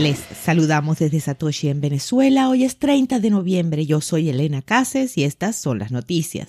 Les saludamos desde Satoshi en Venezuela. Hoy es 30 de noviembre. Yo soy Elena Cases y estas son las noticias.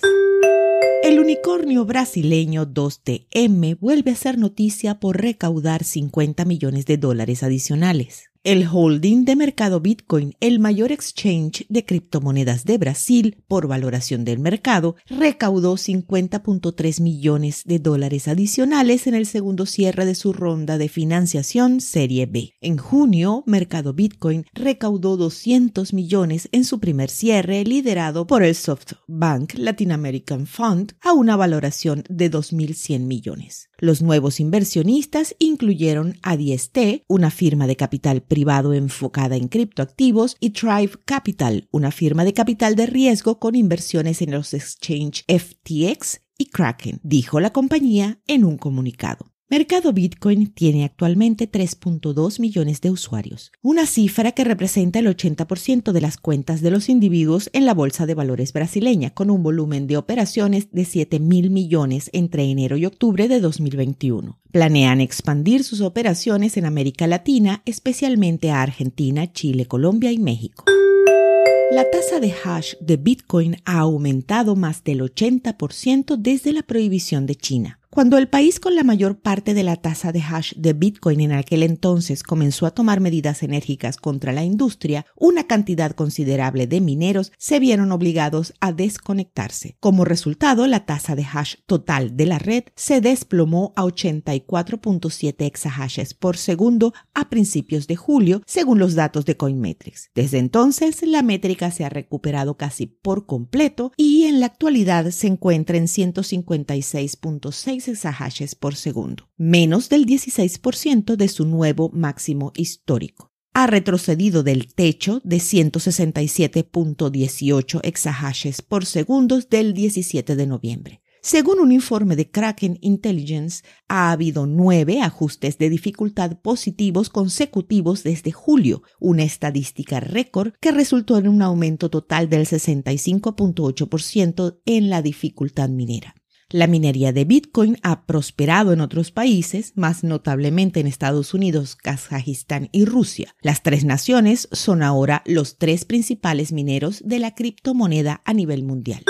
El unicornio brasileño 2TM vuelve a ser noticia por recaudar 50 millones de dólares adicionales. El holding de mercado Bitcoin, el mayor exchange de criptomonedas de Brasil por valoración del mercado, recaudó 50.3 millones de dólares adicionales en el segundo cierre de su ronda de financiación Serie B. En junio, Mercado Bitcoin recaudó 200 millones en su primer cierre liderado por el SoftBank Latin American Fund a una valoración de 2.100 millones. Los nuevos inversionistas incluyeron a DST, una firma de capital privado enfocada en criptoactivos, y Thrive Capital, una firma de capital de riesgo con inversiones en los exchange FTX y Kraken, dijo la compañía en un comunicado. Mercado Bitcoin tiene actualmente 3.2 millones de usuarios, una cifra que representa el 80% de las cuentas de los individuos en la Bolsa de Valores brasileña, con un volumen de operaciones de 7 mil millones entre enero y octubre de 2021. Planean expandir sus operaciones en América Latina, especialmente a Argentina, Chile, Colombia y México. La tasa de hash de Bitcoin ha aumentado más del 80% desde la prohibición de China. Cuando el país con la mayor parte de la tasa de hash de Bitcoin en aquel entonces comenzó a tomar medidas enérgicas contra la industria, una cantidad considerable de mineros se vieron obligados a desconectarse. Como resultado, la tasa de hash total de la red se desplomó a 84.7 exahashes por segundo a principios de julio, según los datos de Coinmetrics. Desde entonces, la métrica se ha recuperado casi por completo y en la actualidad se encuentra en 156.6 exahashes por segundo, menos del 16% de su nuevo máximo histórico. Ha retrocedido del techo de 167.18 exahashes por segundo del 17 de noviembre. Según un informe de Kraken Intelligence, ha habido nueve ajustes de dificultad positivos consecutivos desde julio, una estadística récord que resultó en un aumento total del 65.8% en la dificultad minera. La minería de Bitcoin ha prosperado en otros países, más notablemente en Estados Unidos, Kazajistán y Rusia. Las tres naciones son ahora los tres principales mineros de la criptomoneda a nivel mundial.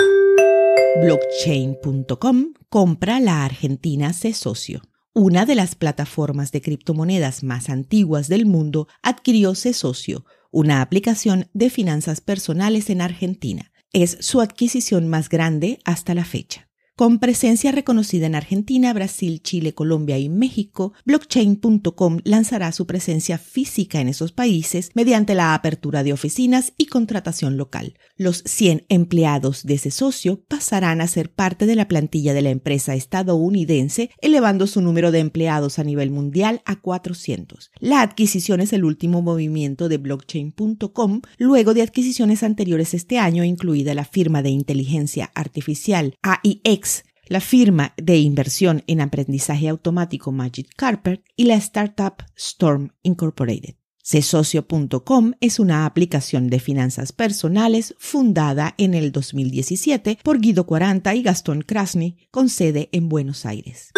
Blockchain.com compra la Argentina C Socio. Una de las plataformas de criptomonedas más antiguas del mundo adquirió C Socio, una aplicación de finanzas personales en Argentina. Es su adquisición más grande hasta la fecha. Con presencia reconocida en Argentina, Brasil, Chile, Colombia y México, blockchain.com lanzará su presencia física en esos países mediante la apertura de oficinas y contratación local. Los 100 empleados de ese socio pasarán a ser parte de la plantilla de la empresa estadounidense, elevando su número de empleados a nivel mundial a 400. La adquisición es el último movimiento de blockchain.com luego de adquisiciones anteriores este año, incluida la firma de inteligencia artificial AIX la firma de inversión en aprendizaje automático Magic Carpet y la startup Storm Incorporated. Csocio.com es una aplicación de finanzas personales fundada en el 2017 por Guido 40 y Gastón Krasny con sede en Buenos Aires.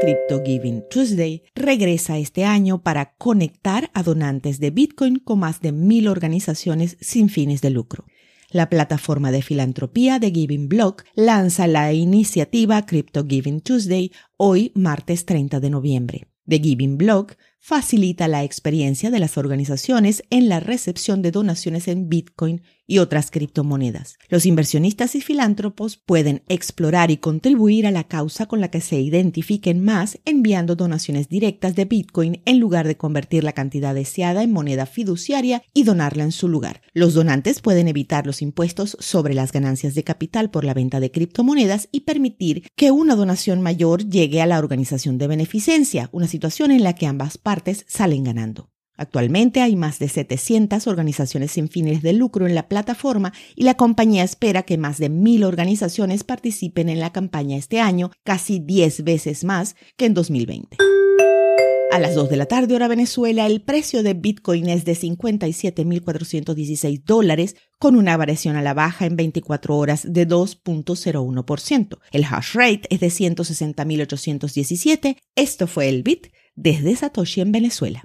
Crypto Giving Tuesday regresa este año para conectar a donantes de Bitcoin con más de mil organizaciones sin fines de lucro. La plataforma de filantropía de Giving Block lanza la iniciativa Crypto Giving Tuesday hoy martes 30 de noviembre. The Giving Block facilita la experiencia de las organizaciones en la recepción de donaciones en Bitcoin y otras criptomonedas. Los inversionistas y filántropos pueden explorar y contribuir a la causa con la que se identifiquen más enviando donaciones directas de Bitcoin en lugar de convertir la cantidad deseada en moneda fiduciaria y donarla en su lugar. Los donantes pueden evitar los impuestos sobre las ganancias de capital por la venta de criptomonedas y permitir que una donación mayor llegue a la organización de beneficencia, una situación en la que ambas partes salen ganando. Actualmente hay más de 700 organizaciones sin fines de lucro en la plataforma y la compañía espera que más de mil organizaciones participen en la campaña este año, casi 10 veces más que en 2020. A las 2 de la tarde hora Venezuela, el precio de Bitcoin es de 57.416 dólares, con una variación a la baja en 24 horas de 2.01%. El hash rate es de 160.817. Esto fue el Bit desde Satoshi en Venezuela.